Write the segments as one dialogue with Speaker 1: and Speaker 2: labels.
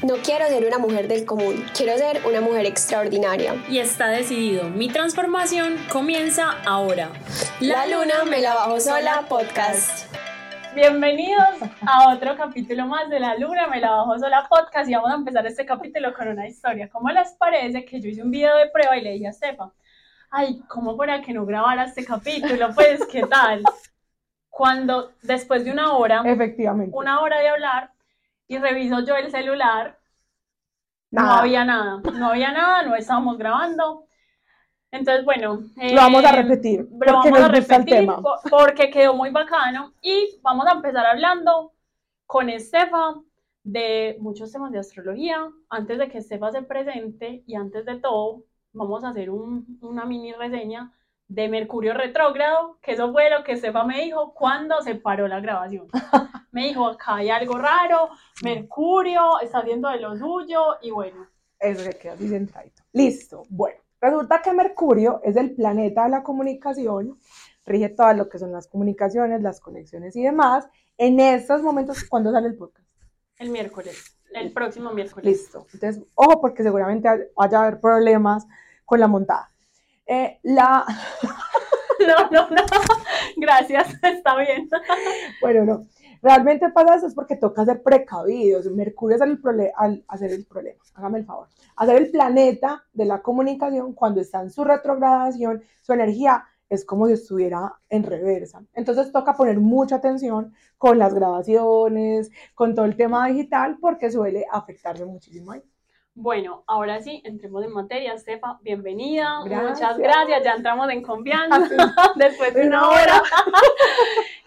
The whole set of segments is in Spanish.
Speaker 1: No quiero ser una mujer del común, quiero ser una mujer extraordinaria.
Speaker 2: Y está decidido, mi transformación comienza ahora.
Speaker 1: La, luna me la bajo sola podcast.
Speaker 3: Bienvenidos a otro capítulo más de La Luna me la bajo sola podcast y vamos a empezar este capítulo con una historia. ¿Cómo les parece que yo hice un video de prueba y le dije a Estefa, ay, ¿cómo para que no grabara este capítulo? Pues, ¿qué tal? Cuando después de una hora,
Speaker 4: Efectivamente.
Speaker 3: una hora de hablar, y reviso yo el celular, no
Speaker 4: Nada.
Speaker 3: había nada, no había nada, no estábamos grabando. Entonces, bueno,
Speaker 4: Lo vamos a
Speaker 3: eh,
Speaker 4: repetir,
Speaker 3: lo vamos a
Speaker 4: gusta el
Speaker 3: repetir
Speaker 4: tema.
Speaker 3: po- porque quedó muy bacano y vamos a empezar hablando con Estefa de muchos temas de astrología. Antes de que Estefa se presente y antes de todo, vamos a hacer un- una mini reseña de Mercurio retrógrado, que eso fue lo que Estefa me dijo cuando se paró la grabación. Me dijo, acá hay algo raro, Mercurio está haciendo de lo suyo y bueno,
Speaker 4: Eso que queda así centradito. Listo. Bueno, resulta que Mercurio es el planeta de la comunicación, rige todo lo que son las comunicaciones, las conexiones y demás. En estos momentos, ¿cuándo sale el podcast?
Speaker 3: el miércoles, el próximo miércoles.
Speaker 4: Listo. Entonces, ojo, porque seguramente vaya a haber problemas con la montada. Eh, la,
Speaker 3: No, no, no. Gracias, está bien.
Speaker 4: bueno, no. Realmente pasa eso es porque toca ser precavidos. Mercurio es el al hacer el problema. Hágame el favor. Hacer el planeta de la comunicación cuando está en su retrogradación, su energía es como si estuviera en reversa. Entonces toca poner mucha atención con las grabaciones, con todo el tema digital, porque suele afectarse muchísimo ahí.
Speaker 3: Bueno, ahora sí, entremos en materia. Estefa, bienvenida.
Speaker 4: Gracias.
Speaker 3: Muchas gracias. Ya entramos en confianza
Speaker 4: Así.
Speaker 3: después de
Speaker 4: Una hora.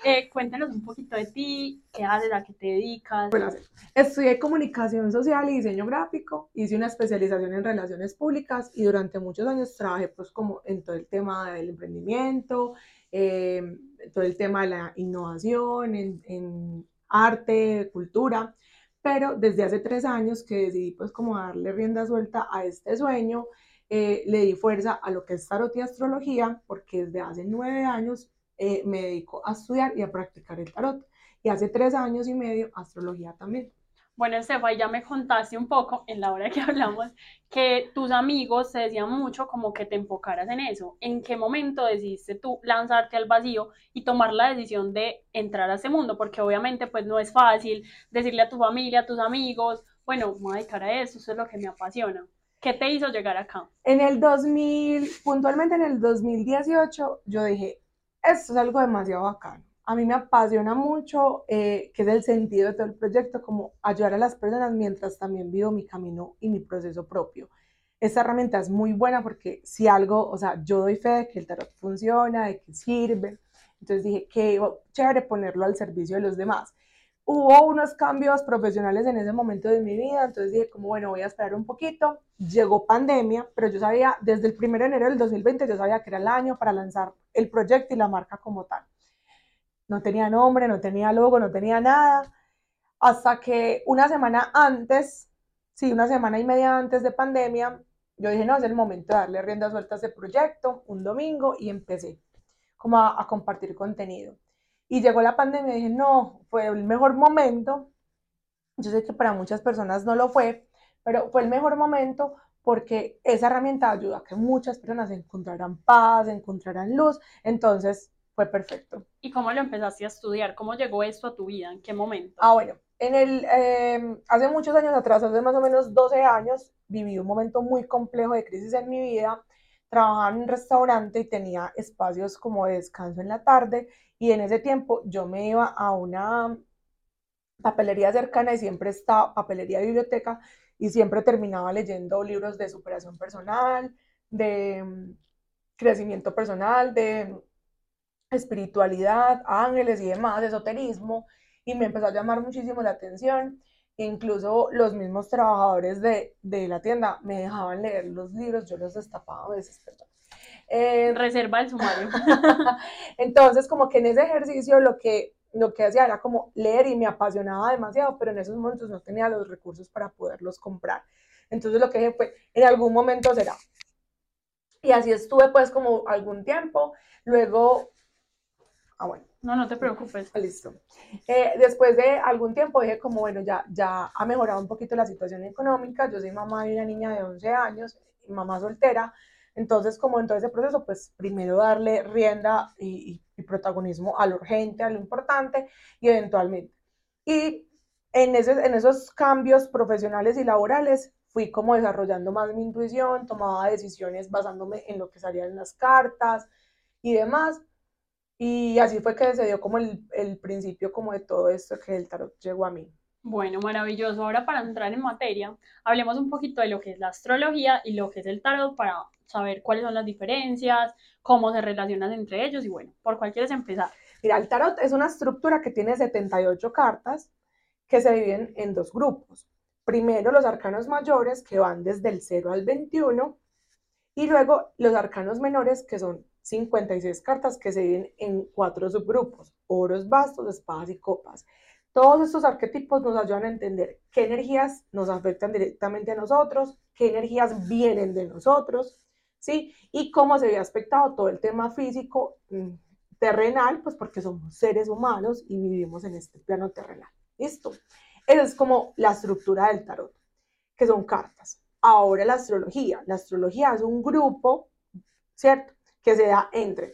Speaker 3: Eh, cuéntanos un poquito de ti, qué haces, a qué te dedicas.
Speaker 4: Bueno, estudié comunicación social y diseño gráfico, hice una especialización en relaciones públicas y durante muchos años trabajé pues como en todo el tema del emprendimiento, eh, todo el tema de la innovación, en, en arte, cultura, pero desde hace tres años que decidí pues como darle rienda suelta a este sueño, eh, le di fuerza a lo que es tarot y astrología, porque desde hace nueve años eh, me dedico a estudiar y a practicar el tarot y hace tres años y medio astrología también.
Speaker 3: Bueno, Estefa, ya me contaste un poco en la hora que hablamos que tus amigos te decían mucho como que te enfocaras en eso. ¿En qué momento decidiste tú lanzarte al vacío y tomar la decisión de entrar a este mundo? Porque obviamente pues no es fácil decirle a tu familia, a tus amigos, bueno, me voy a dedicar a eso, eso es lo que me apasiona. ¿Qué te hizo llegar acá?
Speaker 4: En el 2000, puntualmente en el 2018, yo dije, esto es algo demasiado bacano. A mí me apasiona mucho, eh, que es el sentido de todo el proyecto, como ayudar a las personas mientras también vivo mi camino y mi proceso propio. Esta herramienta es muy buena porque si algo, o sea, yo doy fe de que el tarot funciona, de que sirve. Entonces dije, qué chévere ponerlo al servicio de los demás. Hubo unos cambios profesionales en ese momento de mi vida, entonces dije, como bueno, voy a esperar un poquito. Llegó pandemia, pero yo sabía, desde el 1 de enero del 2020, yo sabía que era el año para lanzar el proyecto y la marca como tal. No tenía nombre, no tenía logo, no tenía nada. Hasta que una semana antes, sí, una semana y media antes de pandemia, yo dije, no, es el momento de darle rienda suelta a ese proyecto, un domingo, y empecé como a, compartir contenido. Y llegó la pandemia y dije, no, fue el mejor momento. Yo sé que para muchas personas no lo fue, pero fue el mejor momento porque esa herramienta ayuda a que muchas personas encontraran paz, encontraran luz. Entonces fue perfecto.
Speaker 3: ¿Y cómo lo empezaste a estudiar? ¿Cómo llegó esto a tu vida? ¿En qué momento?
Speaker 4: Ah, bueno, en el, eh, hace muchos años atrás, hace más o menos 12 años, viví un momento muy complejo de crisis en mi vida. Trabajaba en un restaurante y tenía espacios como de descanso en la tarde y en ese tiempo yo me iba a una papelería cercana y siempre estaba, papelería biblioteca, y siempre terminaba leyendo libros de superación personal, de mm, crecimiento personal, de espiritualidad, ángeles y demás, esoterismo, y me empezó a llamar muchísimo la atención. Incluso los mismos trabajadores de, de la tienda me dejaban leer los libros, yo los destapaba a veces, perdón. Eh,
Speaker 3: Reserva el sumario.
Speaker 4: entonces, como que en ese ejercicio lo que, lo que hacía era como leer y me apasionaba demasiado, pero en esos momentos no tenía los recursos para poderlos comprar. Entonces lo que dije fue, en algún momento será. Y así estuve pues como algún tiempo. Luego Ah, bueno.
Speaker 3: No, no te preocupes.
Speaker 4: Listo. Eh, después de algún tiempo dije como, bueno, ya, ya ha mejorado un poquito la situación económica. Yo soy mamá de una niña de 11 años, mamá soltera. Entonces, como en todo ese proceso, pues primero darle rienda y, y protagonismo a lo urgente, a lo importante y eventualmente. Y en, ese, en esos cambios profesionales y laborales fui como desarrollando más mi intuición, tomaba decisiones basándome en lo que salían en las cartas y demás. Y así fue que se dio como el, el principio como de todo esto que el tarot llegó a mí.
Speaker 3: Bueno, maravilloso. Ahora para entrar en materia, hablemos un poquito de lo que es la astrología y lo que es el tarot para saber cuáles son las diferencias, cómo se relacionan entre ellos y bueno, ¿por cuál quieres empezar?
Speaker 4: Mira, el tarot es una estructura que tiene 78 cartas que se dividen en dos grupos. Primero los arcanos mayores que van desde el 0 al 21 y luego los arcanos menores que son 56 cartas que se dividen en cuatro subgrupos, oros, bastos, espadas y copas. Todos estos arquetipos nos ayudan a entender qué energías nos afectan directamente a nosotros, qué energías vienen de nosotros, ¿sí? Y cómo se ve aspectado todo el tema físico mm, terrenal, pues porque somos seres humanos y vivimos en este plano terrenal. ¿Listo? Esa es como la estructura del tarot, que son cartas. Ahora la astrología. La astrología es un grupo, ¿cierto? Que se da entre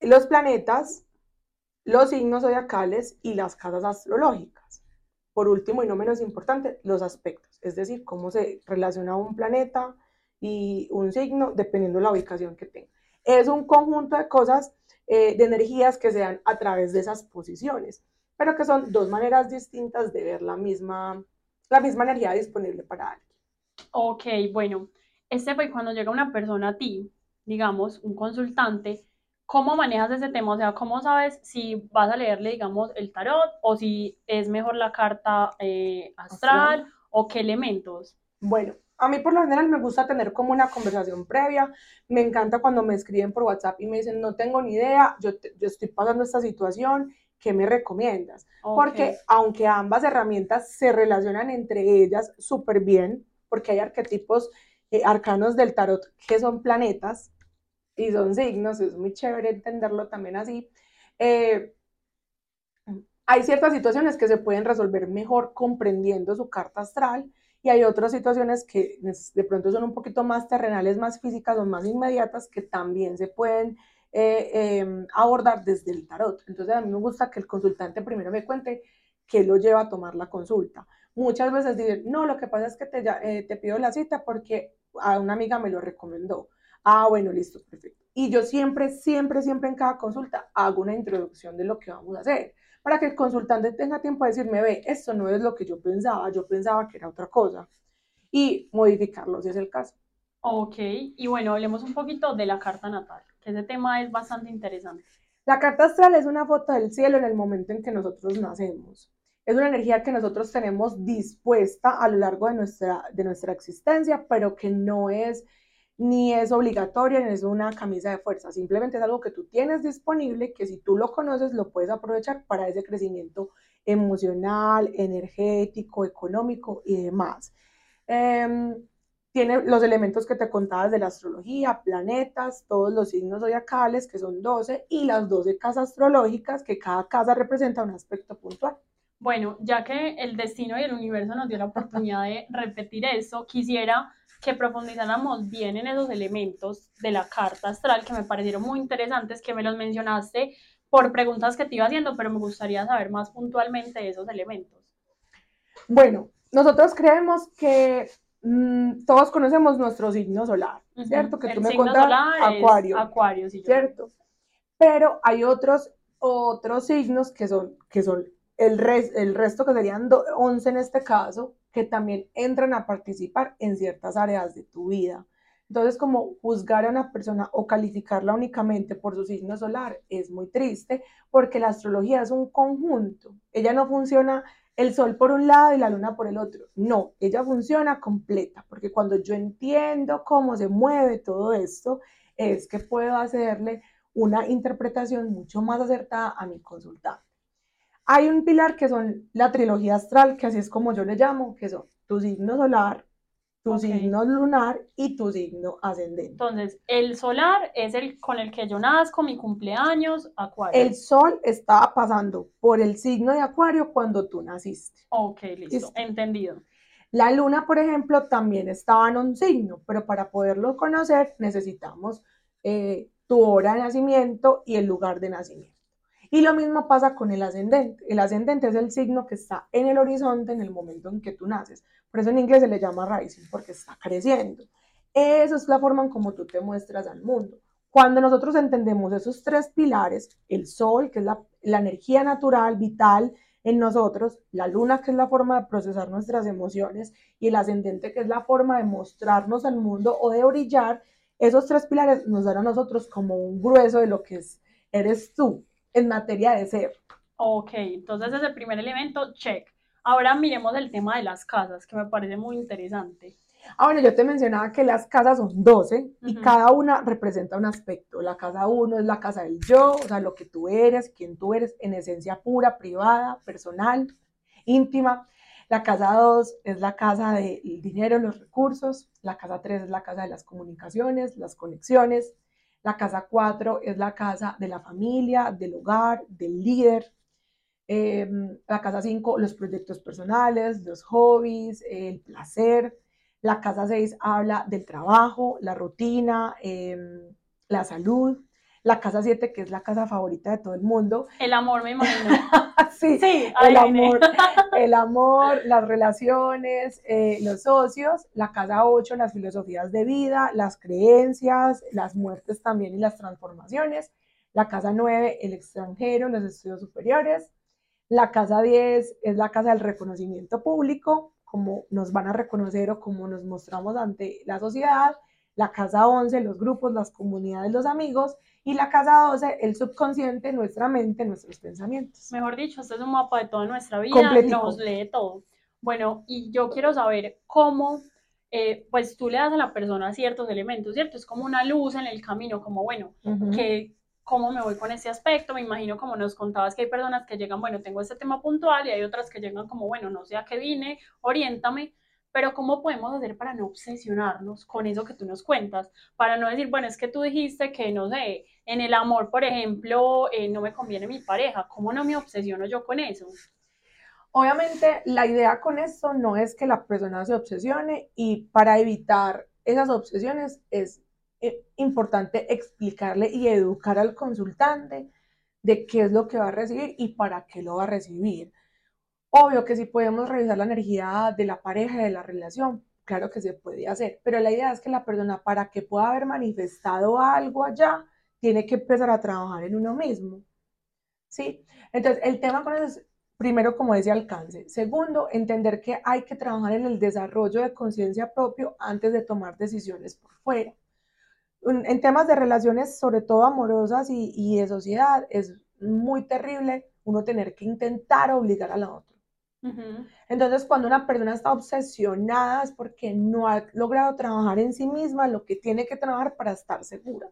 Speaker 4: los planetas, los signos zodiacales y las casas astrológicas. Por último y no menos importante, los aspectos, es decir, cómo se relaciona un planeta y un signo dependiendo de la ubicación que tenga. Es un conjunto de cosas, eh, de energías que se dan a través de esas posiciones, pero que son dos maneras distintas de ver la misma, la misma energía disponible para alguien.
Speaker 3: Ok, bueno, este fue cuando llega una persona a ti, digamos, un consultante, ¿Cómo manejas ese tema? O sea, ¿cómo sabes si vas a leerle, digamos, el tarot o si es mejor la carta eh, astral o qué elementos?
Speaker 4: Bueno, a mí por lo general me gusta tener como una conversación previa. Me encanta cuando me escriben por WhatsApp y me dicen, no tengo ni idea, yo, yo estoy pasando esta situación, ¿qué me recomiendas? Porque aunque ambas herramientas se relacionan entre ellas súper bien, porque hay arquetipos eh, arcanos del tarot que son planetas, y son signos, es muy chévere entenderlo también así. Eh, hay ciertas situaciones que se pueden resolver mejor comprendiendo su carta astral y hay otras situaciones que de pronto son un poquito más terrenales, más físicas o más inmediatas que también se pueden eh, em, abordar desde el tarot. Entonces a mí me gusta que el consultante primero me cuente qué lo lleva a tomar la consulta. Muchas veces dicen, no, lo que pasa es que te, eh, te pido la cita porque a una amiga me lo recomendó Ah, bueno, listo, perfecto. Y yo siempre, siempre, siempre en cada consulta hago una introducción de lo que vamos a hacer, para que el consultante tenga tiempo de decirme, ve, esto no es lo que yo pensaba, yo pensaba que era otra cosa, y modificarlo si es el caso.
Speaker 3: Ok, y bueno, hablemos un poquito de la carta natal, que ese tema es bastante interesante.
Speaker 4: La carta astral es una foto del cielo en el momento en que nosotros nacemos. Es una energía que nosotros tenemos dispuesta a lo largo de nuestra, de nuestra existencia, pero que no es ni es obligatoria, ni es una camisa de fuerza, simplemente es algo que tú tienes disponible, que si tú lo conoces, lo puedes aprovechar para ese crecimiento emocional, energético, económico y demás. Em, tiene los elementos que te contabas de la astrología, planetas, todos los signos zodiacales, que son 12, y las 12 casas astrológicas, que cada casa representa un aspecto puntual.
Speaker 3: Bueno, ya que el destino y el universo nos dio la oportunidad de repetir eso, quisiera que profundizáramos bien en esos elementos de la carta astral que me parecieron muy interesantes, que me los mencionaste por preguntas que te iba haciendo, pero me gustaría saber más puntualmente esos elementos.
Speaker 4: Bueno, nosotros creemos que mm, todos conocemos nuestro signo solar, ¿cierto? Que
Speaker 3: El
Speaker 4: tú me
Speaker 3: signo solar
Speaker 4: Acuario,
Speaker 3: Acuario, sí,
Speaker 4: ¿cierto? Pero hay otros, otros signos que son, que son el, res- el resto, que serían do- 11 en este caso, que también entran a participar en ciertas áreas de tu vida. Entonces, como juzgar a una persona o calificarla únicamente por su signo solar es muy triste, porque la astrología es un conjunto. Ella no funciona el sol por un lado y la luna por el otro. No, ella funciona completa, porque cuando yo entiendo cómo se mueve todo esto, es que puedo hacerle una interpretación mucho más acertada a mi consultante. Hay un pilar que son la trilogía astral, que así es como yo le llamo, que son tu signo solar, tu signo lunar y tu signo ascendente.
Speaker 3: Entonces, el solar es el con el que yo nazco, mi cumpleaños, acuario.
Speaker 4: El sol estaba pasando por el signo de Acuario cuando tú naciste.
Speaker 3: Ok, listo,
Speaker 4: Listo.
Speaker 3: entendido.
Speaker 4: La luna, por ejemplo, también estaba en un signo, pero para poderlo conocer necesitamos eh, tu hora de nacimiento y el lugar de nacimiento. Y lo mismo pasa con el ascendente. El ascendente es el signo que está en el horizonte en el momento en que tú naces. Por eso en inglés se le llama rising, porque está creciendo. Esa es la forma en cómo tú te muestras al mundo. Cuando nosotros entendemos esos tres pilares, el sol, que es la, energía natural, vital en nosotros, la luna, que es la forma de procesar nuestras emociones, y el ascendente, que es la forma de mostrarnos al mundo o de brillar, esos tres pilares nos dan a nosotros como un grueso de lo que es, eres tú en materia de ser.
Speaker 3: Ok, entonces ese primer elemento, check. Ahora miremos el tema de las casas, que me parece muy interesante.
Speaker 4: Ah, bueno, yo te mencionaba que las casas son 12 y
Speaker 3: Ujú.
Speaker 4: cada una representa un aspecto. La casa 1 es la casa del yo, o sea, lo que tú eres, quién tú eres, en esencia pura, privada, personal, íntima. La casa 2 es la casa del dinero, los recursos. La casa 3 es la casa de las comunicaciones, las conexiones. La casa 4 es la casa de la familia, del hogar, del líder. Eh, la casa 5, los proyectos personales, los hobbies, el placer. La casa 6 habla del trabajo, la rutina, em, la salud. La casa 7, que es la casa favorita de todo el mundo.
Speaker 3: El amor, me imagino.
Speaker 4: sí,
Speaker 3: Sí,
Speaker 4: el amor, el amor, las relaciones, eh, los socios. La casa 8, las filosofías de vida, las creencias, las muertes también y las transformaciones. La casa 9, el extranjero, los estudios superiores. La casa 10 es la casa del reconocimiento público, como nos van a reconocer o como nos mostramos ante la sociedad. La casa 11, los grupos, las comunidades, los amigos. Y la casa 12, el subconsciente, nuestra mente, nuestros pensamientos.
Speaker 3: Mejor dicho, este es un mapa de toda nuestra vida,
Speaker 4: Completico.
Speaker 3: nos lee todo. Bueno, y yo quiero saber cómo, eh, pues tú le das a la persona ciertos elementos, ¿cierto? Es como una luz en el camino, como bueno,
Speaker 4: Ujú.
Speaker 3: que cómo me voy con ese aspecto, me imagino como nos contabas que hay personas que llegan, bueno, tengo este tema puntual y hay otras que llegan como, bueno, no sé a qué vine, oriéntame, pero ¿cómo podemos hacer para no obsesionarnos con eso que tú nos cuentas? Para no decir, bueno, es que tú dijiste que, no sé, en el amor, por ejemplo, eh, no me conviene mi pareja, ¿cómo no me obsesiono yo con eso?
Speaker 4: Obviamente, la idea con esto no es que la persona se obsesione y para evitar esas obsesiones es eh, importante explicarle y educar al consultante de qué es lo que va a recibir y para qué lo va a recibir. Obvio que si podemos revisar la energía de la pareja, de la relación, claro que se puede hacer, pero la idea es que la persona para que pueda haber manifestado algo allá, tiene que empezar a trabajar en uno mismo. ¿Sí? Entonces, el tema con eso es, primero, como decía, alcance. Segundo, entender que hay que trabajar en el desarrollo de conciencia propio antes de tomar decisiones por fuera. En temas de relaciones, sobre todo amorosas y, y de sociedad, es muy terrible uno tener que intentar obligar a la otra. Entonces, cuando una persona está obsesionada es porque no ha logrado trabajar en sí misma lo que tiene que trabajar para estar segura.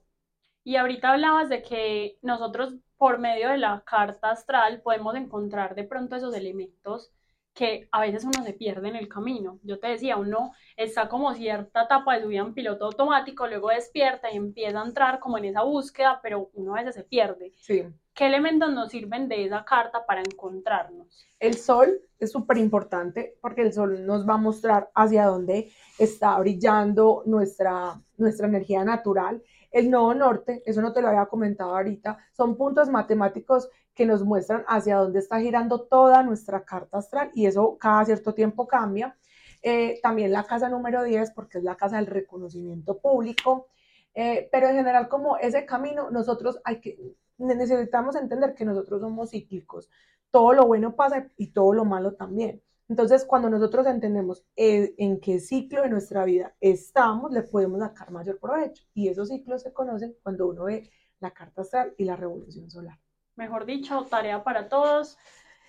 Speaker 3: Y ahorita hablabas de que nosotros por medio de la carta astral podemos encontrar de pronto esos elementos que a veces uno se pierde en el camino. Yo te decía, uno está como cierta etapa de su vida en piloto automático, luego despierta y empieza a entrar como en esa búsqueda, pero uno a veces se pierde.
Speaker 4: Sí.
Speaker 3: ¿Qué elementos nos sirven de esa carta para encontrarnos?
Speaker 4: El sol es súper importante porque el sol nos va a mostrar hacia dónde está brillando nuestra, nuestra energía natural. El nodo norte, eso no te lo había comentado ahorita, son puntos matemáticos que nos muestran hacia dónde está girando toda nuestra carta astral y eso cada cierto tiempo cambia. Eh, también la casa número 10 porque es la casa del reconocimiento público. Eh, pero en general como ese camino nosotros hay que necesitamos entender que nosotros somos cíclicos todo lo bueno pasa y todo lo malo también. Entonces, cuando nosotros entendemos eh, en qué ciclo de nuestra vida estamos, le podemos sacar mayor provecho. Y esos ciclos se conocen cuando uno ve la carta astral y la revolución solar.
Speaker 3: Mejor dicho, tarea para todos.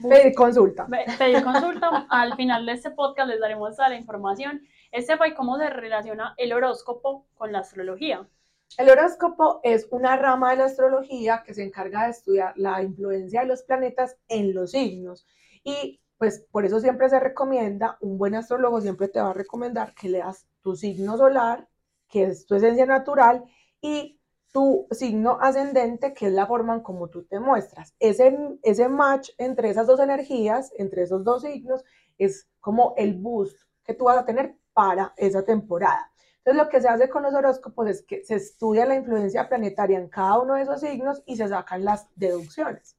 Speaker 4: Pedir consulta.
Speaker 3: Pedir consulta. Al final de este podcast les daremos toda la información. Este fue cómo se relaciona el horóscopo con la astrología.
Speaker 4: El horóscopo es una rama de la astrología que se encarga de estudiar la influencia de los planetas en los signos. Y pues por eso siempre se recomienda, un buen astrólogo siempre te va a recomendar que leas tu signo solar, que es tu esencia natural, y tu signo ascendente, que es la forma en cómo tú te muestras. Ese, ese match entre esas dos energías, entre esos dos signos, es como el boost que tú vas a tener para esa temporada. Entonces, lo que se hace con los horóscopos es que se estudia la influencia planetaria en cada uno de esos signos y se sacan las deducciones.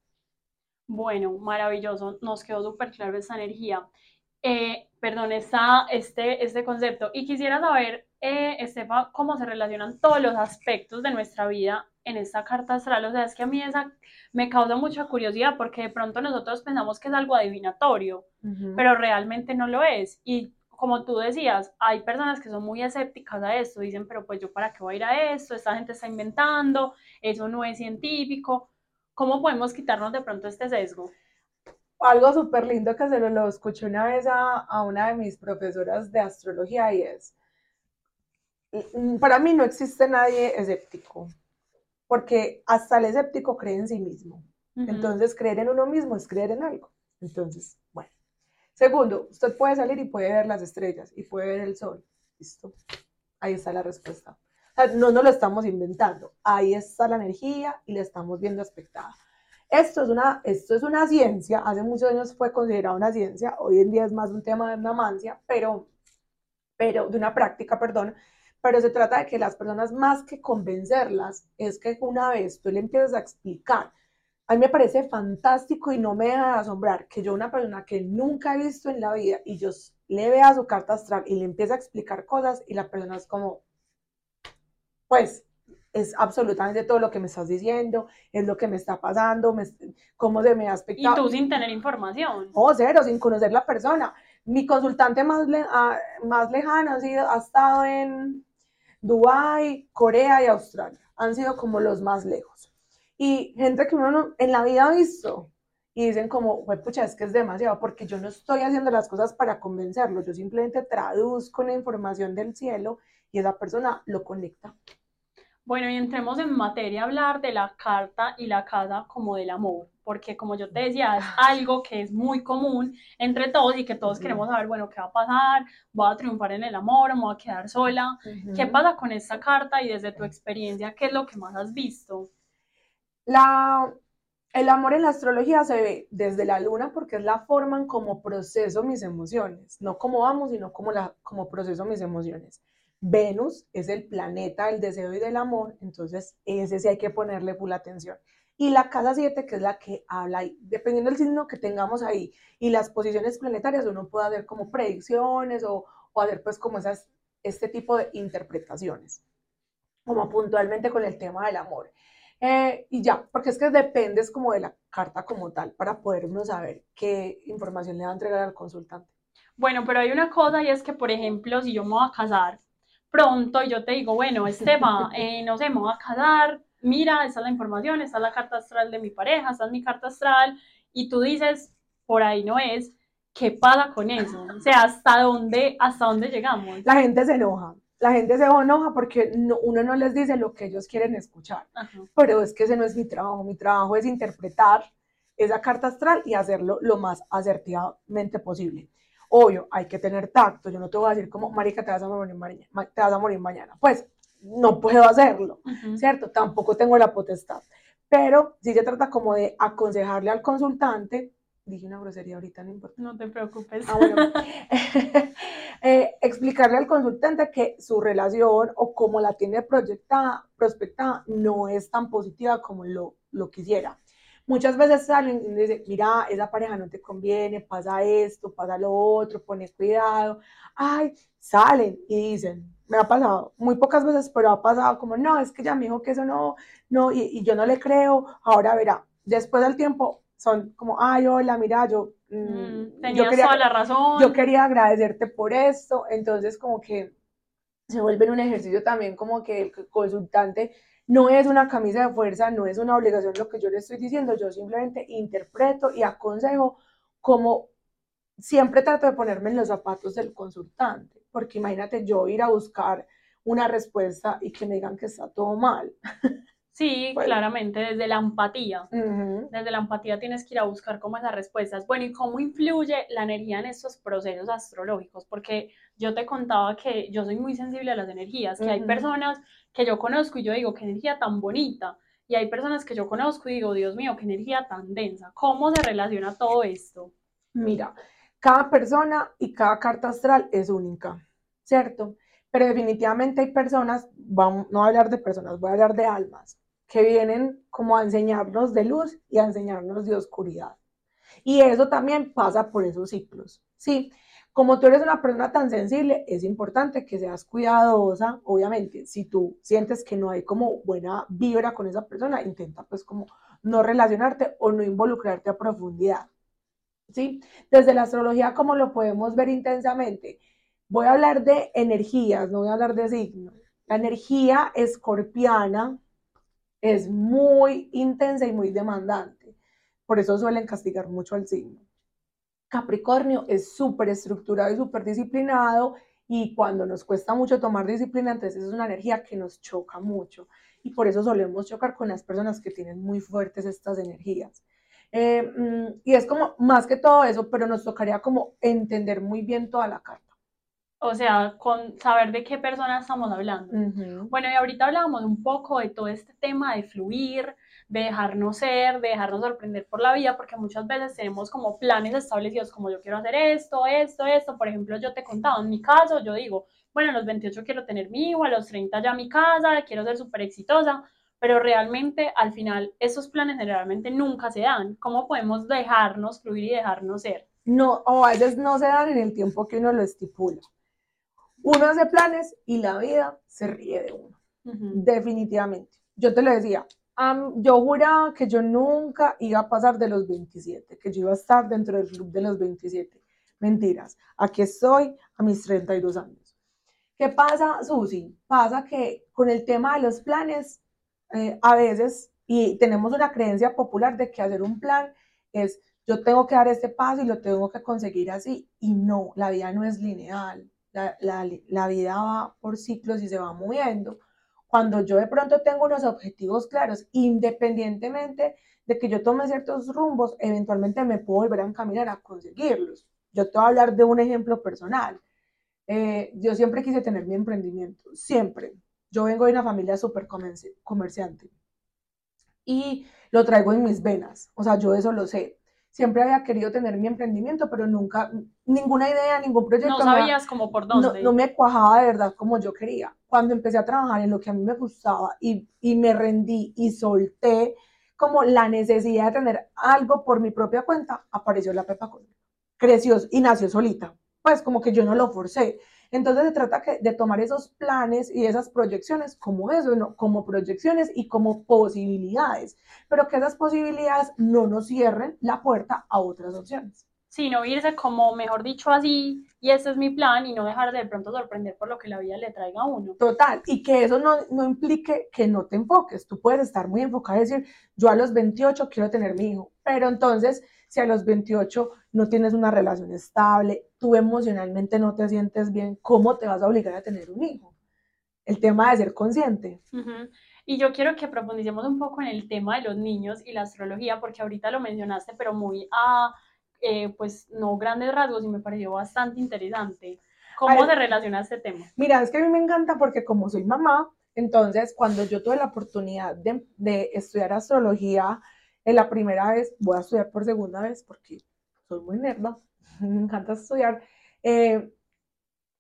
Speaker 3: Bueno, maravilloso, nos quedó súper claro esa energía. Eh, perdón, está este, este concepto. Y quisiera saber, eh, Estefa, cómo se relacionan todos los aspectos de nuestra vida en esta carta astral. O sea, es que a mí esa me causa mucha curiosidad porque de pronto nosotros pensamos que es algo adivinatorio, pero realmente no lo es. Y como tú decías, hay personas que son muy escépticas a esto, dicen, pero pues yo para qué voy a ir a esto, esta gente está inventando, eso no es científico. ¿Cómo podemos quitarnos de pronto este sesgo?
Speaker 4: Algo súper lindo que se lo, escuché una vez a, a una de mis profesoras de astrología y es, mm, para mí no existe nadie escéptico, porque hasta el escéptico cree en sí mismo. Entonces, creer en uno mismo es creer en algo. Entonces, bueno. Segundo, usted puede salir y puede ver las estrellas y puede ver el sol. Listo. Ahí está la respuesta. No nos lo estamos inventando. Ahí está la energía y la estamos viendo aspectada. Esto es, una, esto es una ciencia, hace muchos años fue considerada una ciencia, hoy en día es más un tema de una mancia, pero, pero de una práctica, perdón, pero se trata de que las personas más que convencerlas, es que una vez tú le empiezas a explicar a mí me parece fantástico y no me deja de asombrar que yo, una persona que nunca he visto en la vida, y yo le vea su carta astral y le empieza a explicar cosas, y la persona es como, pues, es absolutamente todo lo que me estás diciendo, es lo que me está pasando, cómo se me ha aspectado.
Speaker 3: Y tú sin tener información.
Speaker 4: Oh, cero, sin conocer la persona. Mi consultante más, ah, más lejano ha, sido, ha estado en Dubái, Corea y Australia. Han sido como los más lejos y gente que uno en la vida ha visto y dicen como, pucha, es que es demasiado, porque yo no estoy haciendo las cosas para convencerlo, yo simplemente traduzco la información del cielo y esa persona lo conecta.
Speaker 3: Bueno, y entremos en materia a hablar de la carta y la casa como del amor, porque como yo te decía, es algo que es muy común entre todos y que todos queremos saber, bueno, ¿qué va a pasar? ¿Voy a triunfar en el amor me voy a quedar sola? ¿Qué pasa con esta carta y desde tu experiencia, qué es lo que más has visto?
Speaker 4: La, el amor en la astrología se ve desde la luna porque es la forma en cómo proceso mis emociones, no cómo vamos, sino como, la, como proceso mis emociones. Venus es el planeta del deseo y del amor, entonces ese sí hay que ponerle full atención. Y la casa 7, que es la que habla, dependiendo del signo que tengamos ahí y las posiciones planetarias, uno puede hacer como predicciones o, o hacer pues como esas, este tipo de interpretaciones, como puntualmente con el tema del amor. Eh, y ya, porque es que dependes como de la carta como tal para podernos saber qué información le va a entregar al consultante.
Speaker 3: Bueno, pero hay una cosa y es que, por ejemplo, si yo me voy a casar pronto y yo te digo, bueno, Esteban, eh, no sé, me voy a casar, mira, esta es la información, esta es la carta astral de mi pareja, esta es mi carta astral, y tú dices, por ahí no es, ¿qué pasa con eso? O sea, ¿hasta dónde, hasta dónde llegamos?
Speaker 4: La gente se enoja la gente se enoja porque uno no les dice lo que ellos quieren escuchar. Pero es que ese no es mi trabajo. Mi trabajo es interpretar esa carta astral y hacerlo lo más asertivamente posible. Obvio, hay que tener tacto. Yo no te voy a decir como, marica, te vas a morir mañana. Te vas a morir mañana. Pues no puedo hacerlo, ¿cierto? Tampoco tengo la potestad. Pero si se trata como de aconsejarle al consultante dije una grosería ahorita, no importa.
Speaker 3: No te preocupes.
Speaker 4: Ah, eh, explicarle al consultante que su relación o como la tiene proyectada, prospectada, no es tan positiva como lo, lo quisiera. Muchas veces salen y dicen, mira, esa pareja no te conviene, pasa esto, pasa lo otro, pones cuidado. Ay, salen y dicen, me ha pasado, muy pocas veces, pero ha pasado como, no, es que ya me dijo que eso no, no, y, y yo no le creo, ahora verá, después del tiempo son como, ay, hola, mira, yo...
Speaker 3: Mm, mm, tenías toda la razón.
Speaker 4: Yo quería agradecerte por esto, entonces como que se vuelve un ejercicio también como que el consultante no es una camisa de fuerza, no es una obligación lo que yo le estoy diciendo, yo simplemente interpreto y aconsejo como siempre trato de ponerme en los zapatos del consultante, porque imagínate yo ir a buscar una respuesta y que me digan que está todo mal.
Speaker 3: Sí, claramente, desde la empatía. Desde la empatía tienes que ir a buscar como esas respuestas. Bueno, ¿y cómo influye la energía en estos procesos astrológicos? Porque yo te contaba que yo soy muy sensible a las energías, que hay personas que yo conozco y yo digo, qué energía tan bonita. Y hay personas que yo conozco y digo, Dios mío, qué energía tan densa. ¿Cómo se relaciona todo esto?
Speaker 4: Mira, cada persona y cada carta astral es única, ¿cierto? Pero definitivamente hay personas, vamos, no voy a hablar de personas, voy a hablar de almas, que vienen como a enseñarnos de luz y a enseñarnos de oscuridad. Y eso también pasa por esos ciclos, ¿sí? Como tú eres una persona tan sensible, es importante que seas cuidadosa, obviamente, si tú sientes que no hay como buena vibra con esa persona, intenta pues como no relacionarte o no involucrarte a profundidad. ¿sí? Desde la astrología, como lo podemos ver intensamente, voy a hablar de energías, no voy a hablar de signos. La energía escorpiana es muy intensa y muy demandante, por eso suelen castigar mucho al signo. Capricornio es súper estructurado y súper disciplinado y cuando nos cuesta mucho tomar disciplina, entonces es una energía que nos choca mucho y por eso solemos chocar con las personas que tienen muy fuertes estas energías. Eh, mm, y es como más que todo eso, pero nos tocaría como entender muy bien toda la carta.
Speaker 3: O sea, con saber de qué persona estamos hablando. Bueno, y ahorita hablábamos un poco de todo este tema de fluir, de dejarnos ser, de dejarnos sorprender por la vida, porque muchas veces tenemos como planes establecidos, como yo quiero hacer esto, esto, esto. Por ejemplo, yo te contaba, en mi caso, yo digo, bueno, a los 28 quiero tener mi hijo, a los 30 ya mi casa, quiero ser súper exitosa, pero realmente al final esos planes generalmente nunca se dan. ¿Cómo podemos dejarnos fluir y dejarnos ser?
Speaker 4: No, o a veces no se dan en el tiempo que uno lo estipula. Uno hace planes y la vida se ríe de uno, definitivamente. Yo te lo decía, yo juraba que yo nunca iba a pasar de los 27, que yo iba a estar dentro del club de los 27. Mentiras, aquí estoy a mis 32 años. ¿Qué pasa, Susi? Pasa que con el tema de los planes, eh, a veces, y tenemos una creencia popular de que hacer un plan es yo tengo que dar este paso y lo tengo que conseguir así. Y no, la vida no es lineal. La, la, vida va por ciclos y se va moviendo. Cuando yo de pronto tengo unos objetivos claros, independientemente de que yo tome ciertos rumbos, eventualmente me puedo volver a encaminar a conseguirlos. Yo te voy a hablar de un ejemplo personal. Eh, yo siempre quise tener mi emprendimiento, siempre. Yo vengo de una familia súper comerci comerciante y lo traigo en mis venas, o sea, yo eso lo sé. Siempre había querido tener mi emprendimiento, pero nunca, ninguna idea, ningún proyecto.
Speaker 3: No
Speaker 4: me-
Speaker 3: sabías como por
Speaker 4: no,
Speaker 3: dónde.
Speaker 4: no me cuajaba de verdad como yo quería. Cuando empecé a trabajar en lo que a mí me gustaba y, y me rendí y solté como la necesidad de tener algo por mi propia cuenta, apareció la Pepa Colombia. Creció y nació solita. Pues como que yo no lo forcé. Entonces se trata que, de tomar esos planes y esas proyecciones como eso, ¿no? como proyecciones y como posibilidades, pero que esas posibilidades no nos cierren la puerta a otras opciones.
Speaker 3: sino irse como, mejor dicho, así, y ese es mi plan, y no dejar de, de pronto sorprender por lo que la vida le traiga a uno.
Speaker 4: Total, y que eso no, no implique que no te enfoques. Tú puedes estar muy enfocada y decir, yo a los 28 quiero tener mi hijo, pero entonces, si a los 28 no tienes una relación estable, tú emocionalmente no te sientes bien, ¿cómo te vas a obligar a tener un hijo? El tema de ser consciente.
Speaker 3: Y yo quiero que profundicemos un poco en el tema de los niños y la astrología, porque ahorita lo mencionaste, pero muy a, eh, pues, no grandes rasgos, y me pareció bastante interesante. ¿Cómo
Speaker 4: Ay.
Speaker 3: se relaciona este tema?
Speaker 4: Mira, es que a mí me encanta porque como soy mamá, entonces cuando yo tuve la oportunidad de, de estudiar astrología, en la primera vez, voy a estudiar por segunda vez porque soy muy nerda, me encanta estudiar, eh,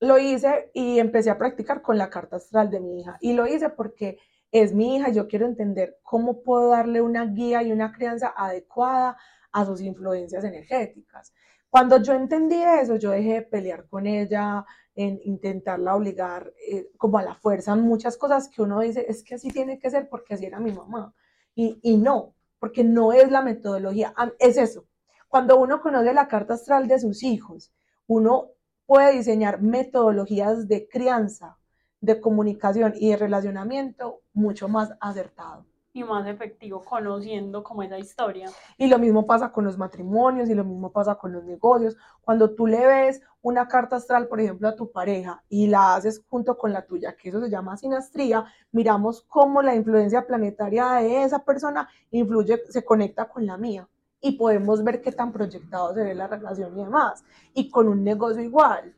Speaker 4: lo hice y empecé a practicar con la carta astral de mi hija. Y lo hice porque es mi hija yo quiero entender cómo puedo darle una guía y una crianza adecuada a sus influencias energéticas. Cuando yo entendí eso, yo dejé de pelear con ella, en intentarla obligar eh, como a la fuerza muchas cosas que uno dice, es que así tiene que ser porque así era mi mamá. Y, y no, porque no es la metodología, es eso. Cuando uno conoce la carta astral de sus hijos, uno puede diseñar metodologías de crianza, de comunicación y de relacionamiento mucho más acertado.
Speaker 3: Y más efectivo conociendo como esa historia.
Speaker 4: Y lo mismo pasa con los matrimonios y lo mismo pasa con los negocios. Cuando tú le ves una carta astral, por ejemplo, a tu pareja y la haces junto con la tuya, que eso se llama sinastría, miramos cómo la influencia planetaria de esa persona influye, se conecta con la mía y podemos ver qué tan proyectado se ve la relación y demás. Y con un negocio igual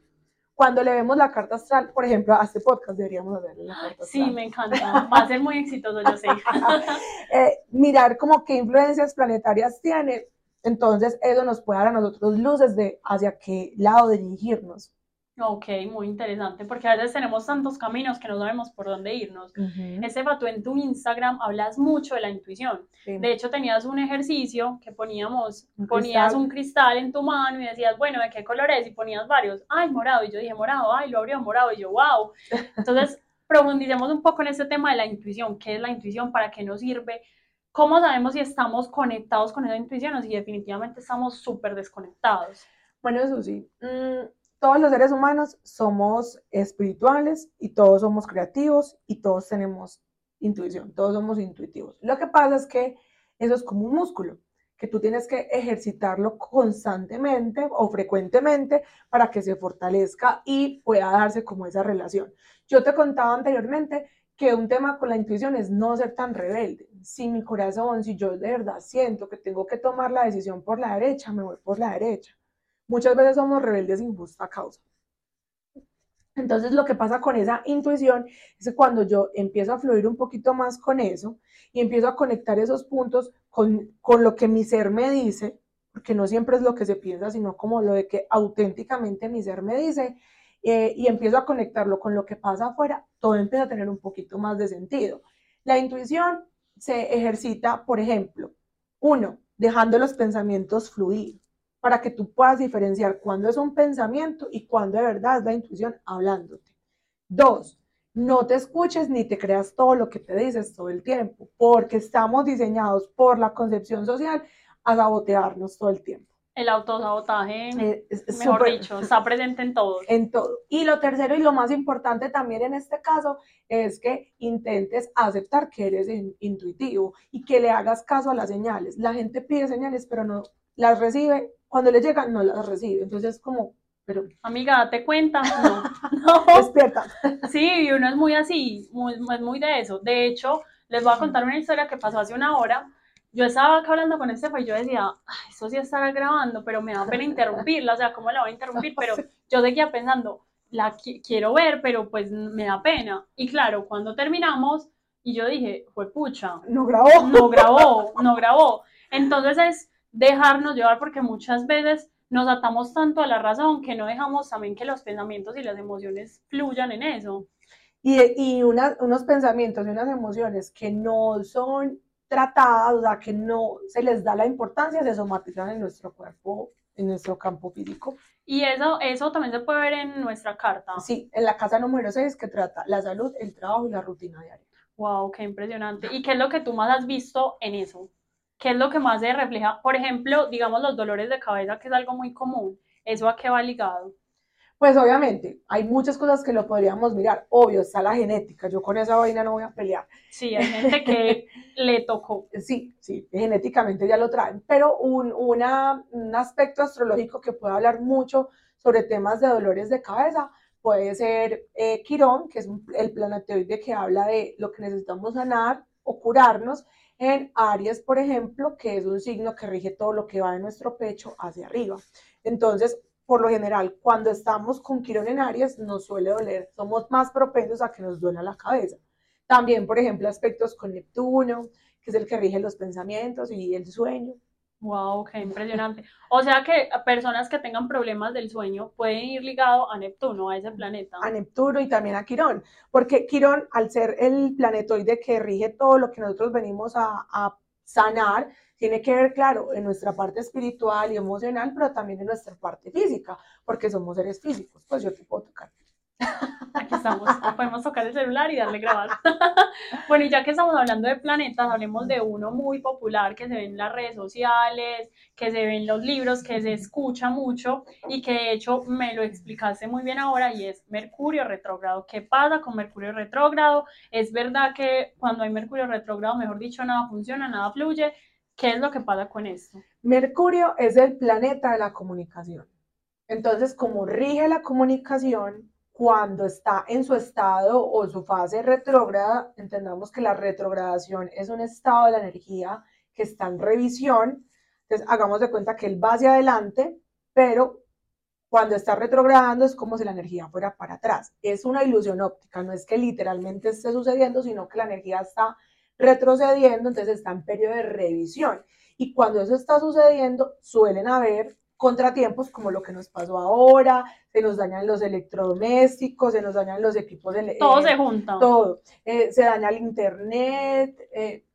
Speaker 4: cuando le vemos la carta astral, por ejemplo, a este podcast deberíamos hacerle la carta astral.
Speaker 3: Sí, me encanta. Va a ser muy exitoso, yo sé.
Speaker 4: eh, mirar como qué influencias planetarias tiene. Entonces, eso nos puede dar a nosotros luces de hacia qué lado dirigirnos.
Speaker 3: Ok, muy interesante, porque a veces tenemos tantos caminos que no sabemos por dónde irnos. Ese tú en tu Instagram hablas mucho de la intuición. De hecho, tenías un ejercicio que poníamos, ponías un cristal en tu mano y decías, bueno, ¿de qué color es? Y ponías varios. Ay, morado. Y yo dije, morado. Ay, lo abrió morado. Y yo, wow. Entonces, profundicemos un poco en este tema de la intuición. ¿Qué es la intuición? ¿Para qué nos sirve? ¿Cómo sabemos si estamos conectados con esa intuición o si definitivamente estamos súper desconectados?
Speaker 4: Bueno, eso sí. Mm, todos los seres humanos somos espirituales y todos somos creativos y todos tenemos intuición, todos somos intuitivos. Lo que pasa es que eso es como un músculo, que tú tienes que ejercitarlo constantemente o frecuentemente para que se fortalezca y pueda darse como esa relación. Yo te contaba anteriormente que un tema con la intuición es no ser tan rebelde. Si mi corazón, si yo de verdad siento que tengo que tomar la decisión por la derecha, me voy por la derecha. Muchas veces somos rebeldes sin justa causa. Entonces lo que pasa con esa intuición es cuando yo empiezo a fluir un poquito más con eso y empiezo a conectar esos puntos con, con lo que mi ser me dice, porque no siempre es lo que se piensa, sino como lo de que auténticamente mi ser me dice, eh, y empiezo a conectarlo con lo que pasa afuera, todo empieza a tener un poquito más de sentido. La intuición se ejercita, por ejemplo, uno, dejando los pensamientos fluir para que tú puedas diferenciar cuándo es un pensamiento y cuándo de verdad es la intuición hablándote. Dos, no te escuches ni te creas todo lo que te dices todo el tiempo, porque estamos diseñados por la concepción social a sabotearnos todo el tiempo.
Speaker 3: El autosabotaje, eh, mejor dicho, está presente en todo.
Speaker 4: En todo. Y lo tercero y lo más importante también en este caso es que intentes aceptar que eres intuitivo y que le hagas caso a las señales. La gente pide señales, pero no las recibe cuando le llegan no las recibe. Entonces es como, pero...
Speaker 3: Amiga, date cuenta. No, no.
Speaker 4: Despierta.
Speaker 3: Sí, y uno es muy así, muy, es muy de eso. De hecho, les voy a contar una historia que pasó hace una hora. Yo estaba acá hablando con este y yo decía, eso sí estará grabando, pero me da pena interrumpirla, o sea, ¿cómo la voy a interrumpir? Pero yo seguía pensando, la quiero ver, pero pues me da pena. Y claro, cuando terminamos, y yo dije, fue pucha.
Speaker 4: No grabó.
Speaker 3: No grabó, no grabó. Entonces es dejarnos llevar porque muchas veces nos atamos tanto a la razón que no dejamos también que los pensamientos y las emociones fluyan en eso.
Speaker 4: Y, y unos pensamientos y unas emociones que no son tratadas, o sea, que no se les da la importancia, se somatizan en nuestro cuerpo, en nuestro campo físico.
Speaker 3: Y eso, eso también se puede ver en nuestra carta.
Speaker 4: Sí, en la casa número 6 que trata la salud, el trabajo y la rutina diaria.
Speaker 3: Wow, qué impresionante. ¿Y qué es lo que tú más has visto en eso? ¿Qué es lo que más se refleja? Por ejemplo, digamos los dolores de cabeza, que es algo muy común. ¿Eso a qué va ligado?
Speaker 4: Pues obviamente, hay muchas cosas que lo podríamos mirar. Obvio, está la genética. Yo con esa vaina no voy a pelear.
Speaker 3: Sí, hay gente que le tocó.
Speaker 4: Sí, sí, genéticamente ya lo traen. Pero un, una, un aspecto astrológico que puede hablar mucho sobre temas de dolores de cabeza puede ser eh, Quirón, que es el planetoide que habla de lo que necesitamos sanar o curarnos en Aries, por ejemplo, que es un signo que rige todo lo que va de nuestro pecho hacia arriba. Entonces, por lo general, cuando estamos con Quirón en Aries, nos suele doler, somos más propensos a que nos duela la cabeza. También, por ejemplo, aspectos con Neptuno, que es el que rige los pensamientos y el sueño.
Speaker 3: Wow, qué impresionante. O sea que personas que tengan problemas del sueño pueden ir ligado a Neptuno, a ese planeta.
Speaker 4: A Neptuno y también a Quirón, porque Quirón, al ser el planetoide que rige todo lo que nosotros venimos a, a sanar, tiene que ver, claro, en nuestra parte espiritual y emocional, pero también en nuestra parte física, porque somos seres físicos. Pues yo te puedo tocar
Speaker 3: Aquí estamos, podemos tocar el celular y darle grabar. bueno, y ya que estamos hablando de planetas, hablemos de uno muy popular que se ve en las redes sociales, que se ve en los libros, que se escucha mucho y que de hecho me lo explicaste muy bien ahora y es Mercurio retrógrado. ¿Qué pasa con Mercurio retrógrado? Es verdad que cuando hay Mercurio retrógrado, mejor dicho, nada funciona, nada fluye. ¿Qué es lo que pasa con esto?
Speaker 4: Mercurio es el planeta de la comunicación. Entonces, como rige la comunicación, cuando está en su estado o su fase retrógrada, entendamos que la retrogradación es un estado de la energía que está en revisión. Entonces, hagamos de cuenta que él va hacia adelante, pero cuando está retrogradando es como si la energía fuera para atrás. Es una ilusión óptica, no es que literalmente esté sucediendo, sino que la energía está retrocediendo, entonces está en periodo de revisión. Y cuando eso está sucediendo, suelen haber contratiempos como lo que nos pasó ahora, se nos dañan los electrodomésticos, se nos dañan los equipos de...
Speaker 3: Todo se junta.
Speaker 4: Todo. Eh, se daña el internet, eh,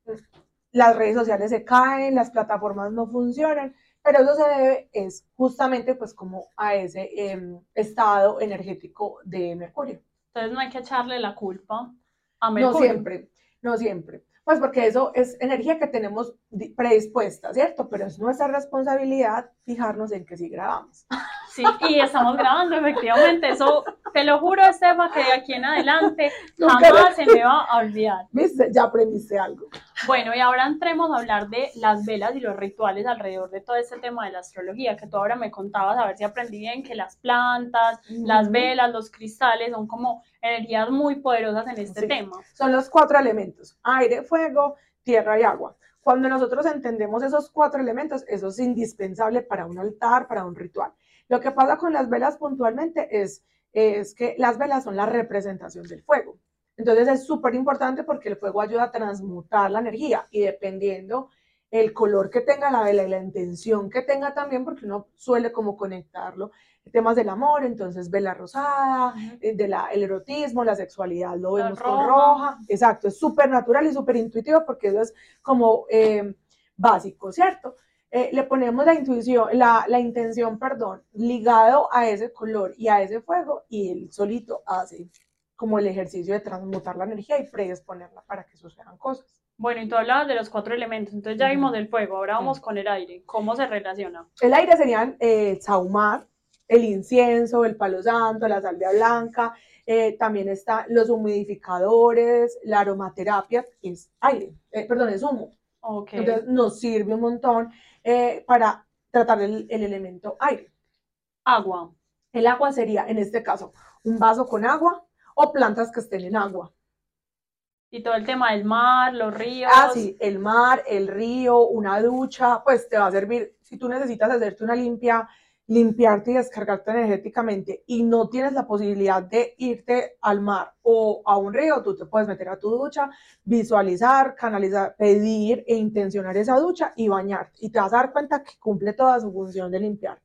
Speaker 4: las redes sociales se caen, las plataformas no funcionan, pero eso se debe es justamente pues como a ese em, estado energético de Mercurio.
Speaker 3: Entonces no hay que echarle la culpa a Mercurio.
Speaker 4: No siempre, no siempre. Pues porque eso es energía que tenemos predispuesta, ¿cierto? Pero es nuestra responsabilidad fijarnos en que sí grabamos.
Speaker 3: Sí, y estamos grabando, efectivamente. Eso, te lo juro, Esteban, que de aquí en adelante jamás se me va a olvidar.
Speaker 4: ¿Viste? Ya aprendiste algo.
Speaker 3: Bueno, y ahora entremos a hablar de las velas y los rituales alrededor de todo este tema de la astrología, que tú ahora me contabas, a ver si aprendí bien, que las plantas, las velas, los cristales son como energías muy poderosas en este tema.
Speaker 4: Son los cuatro elementos, aire, fuego, tierra y agua. Cuando nosotros entendemos esos cuatro elementos, eso es indispensable para un altar, para un ritual. Lo que pasa con las velas puntualmente es, es que las velas son la representación del fuego. Entonces es súper importante porque el fuego ayuda a transmutar la energía y dependiendo el color que tenga la vela y la intención que tenga también, porque uno suele como conectarlo, temas del amor, entonces vela rosada, eh, del el erotismo, la sexualidad, lo vemos con roja, exacto, es súper natural y súper intuitivo porque eso es como eh, básico, ¿cierto? Eh, le ponemos la intuición, la, la, intención, perdón, ligado a ese color y a ese fuego y él solito hace como el ejercicio de transmutar la energía y predisponerla para que sucedan cosas.
Speaker 3: Bueno, y tú hablabas de los cuatro elementos, entonces ya vimos del fuego, ahora vamos con el aire. ¿Cómo se relaciona?
Speaker 4: El aire serían eh, el saumar, el incienso, el palo santo, la salvia blanca, eh, también están los humidificadores, la aromaterapia, es aire, perdón, es humo. Okay. Entonces nos sirve un montón. Eh, para tratar el, elemento aire.
Speaker 3: Agua.
Speaker 4: El agua sería, en este caso, un vaso con agua o plantas que estén en agua.
Speaker 3: Y todo el tema del mar, los ríos.
Speaker 4: Ah, sí, el mar, el río, una ducha, pues te va a servir. Si tú necesitas hacerte una limpia limpiarte y descargarte energéticamente y no tienes la posibilidad de irte al mar o a un río, tú te puedes meter a tu ducha, visualizar, canalizar, pedir e intencionar esa ducha y bañarte. Y te vas a dar cuenta que cumple toda su función de limpiarte.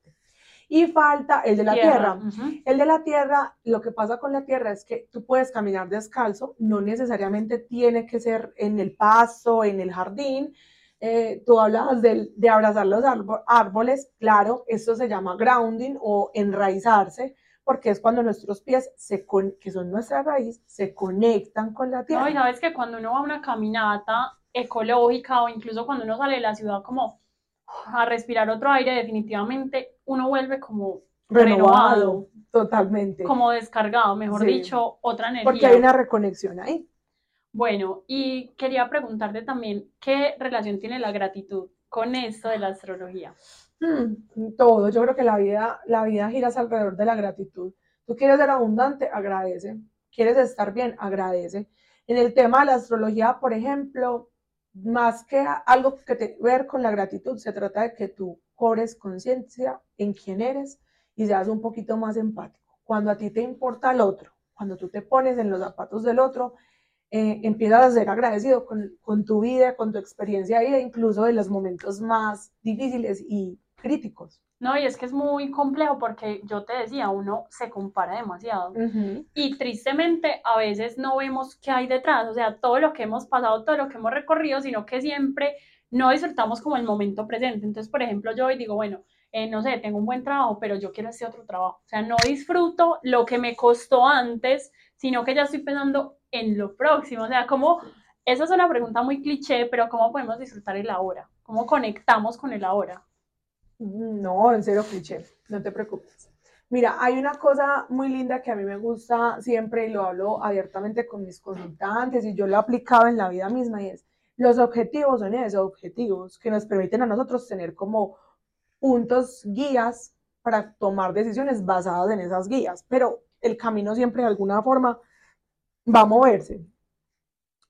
Speaker 4: Y falta el de la tierra. El de la tierra, lo que pasa con la tierra es que tú puedes caminar descalzo, no necesariamente tiene que ser en el pasto, en el jardín, eh, tú hablabas de, de abrazar los árboles, claro, esto se llama grounding o enraizarse, porque es cuando nuestros pies, se que son nuestra raíz, se conectan con la tierra.
Speaker 3: No, y sabes que cuando uno va a una caminata ecológica o incluso cuando uno sale de la ciudad como a respirar otro aire, definitivamente uno vuelve como renovado.
Speaker 4: Totalmente.
Speaker 3: Como descargado, mejor dicho, otra energía.
Speaker 4: Porque hay una reconexión ahí.
Speaker 3: Bueno, y quería preguntarte también, ¿qué relación tiene la gratitud con esto de la astrología?
Speaker 4: Hmm, todo, yo creo que la vida, la vida gira alrededor de la gratitud. Tú quieres ser abundante, agradece. Quieres estar bien, agradece. En el tema de la astrología, por ejemplo, más que algo que te ver con la gratitud, se trata de que tú cobres conciencia en quién eres y seas un poquito más empático. Cuando a ti te importa el otro, cuando tú te pones en los zapatos del otro, eh, empiezas a ser agradecido con, con, tu vida, con tu experiencia e incluso de los momentos más difíciles y críticos.
Speaker 3: No, y es que es muy complejo porque yo te decía, uno se compara demasiado y tristemente a veces no vemos qué hay detrás, o sea, todo lo que hemos pasado, todo lo que hemos recorrido, sino que siempre no disfrutamos como el momento presente. Entonces, por ejemplo, yo hoy digo, bueno, eh, no sé, tengo un buen trabajo, pero yo quiero este otro trabajo. O sea, no disfruto lo que me costó antes, sino que ya estoy pensando en lo próximo. O sea, como, esa es una pregunta muy cliché, pero ¿cómo podemos disfrutar el ahora? ¿Cómo conectamos con el ahora?
Speaker 4: No, en cero cliché, no te preocupes. Mira, hay una cosa muy linda que a mí me gusta siempre y lo hablo abiertamente con mis consultantes y yo lo he aplicado en la vida misma y es, los objetivos son esos objetivos que nos permiten a nosotros tener como puntos guías para tomar decisiones basadas en esas guías, pero el camino siempre de alguna forma va a moverse.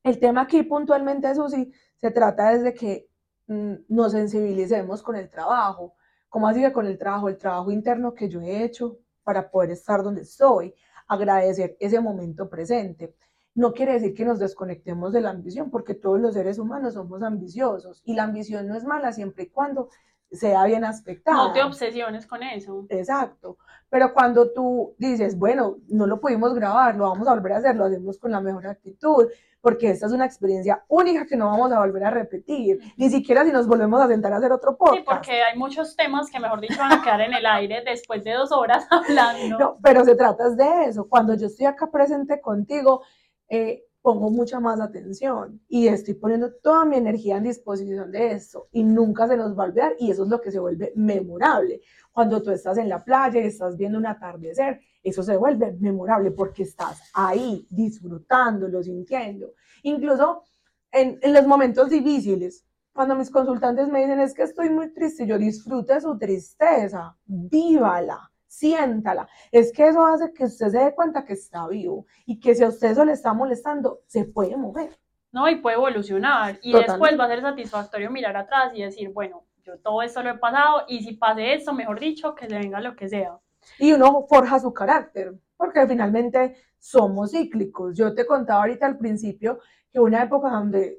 Speaker 4: El tema aquí puntualmente, sí, se trata desde que mm, nos sensibilicemos con el trabajo. ¿Cómo así que con el trabajo? El trabajo interno que yo he hecho para poder estar donde estoy, agradecer ese momento presente. No quiere decir que nos desconectemos de la ambición, porque todos los seres humanos somos ambiciosos y la ambición no es mala siempre y cuando sea bien aspectada.
Speaker 3: No te obsesiones con eso.
Speaker 4: Exacto. Pero cuando tú dices, bueno, no lo pudimos grabar, lo vamos a volver a hacer, lo hacemos con la mejor actitud, porque esta es una experiencia única que no vamos a volver a repetir, ni siquiera si nos volvemos a sentar a hacer otro podcast.
Speaker 3: Sí, porque hay muchos temas que, mejor dicho, van a quedar en el aire después de dos horas hablando.
Speaker 4: No, pero se trata de eso. Cuando yo estoy acá presente contigo, eh, pongo mucha más atención y estoy poniendo toda mi energía en disposición de eso y nunca se nos va a olvidar y eso es lo que se vuelve memorable. Cuando tú estás en la playa y estás viendo un atardecer, eso se vuelve memorable porque estás ahí disfrutándolo, sintiendo. Incluso en, en los momentos difíciles, cuando mis consultantes me dicen es que estoy muy triste, yo disfrute su tristeza, vívala siéntala. Es que eso hace que usted se dé cuenta que está vivo y que si a usted eso le está molestando, se puede mover.
Speaker 3: No, y puede evolucionar. Y después va a ser satisfactorio mirar atrás y decir, bueno, yo todo esto lo he pasado y si pase esto, mejor dicho, que se venga lo que sea.
Speaker 4: Y uno forja su carácter, porque finalmente somos cíclicos. Yo te contaba ahorita al principio que una época donde,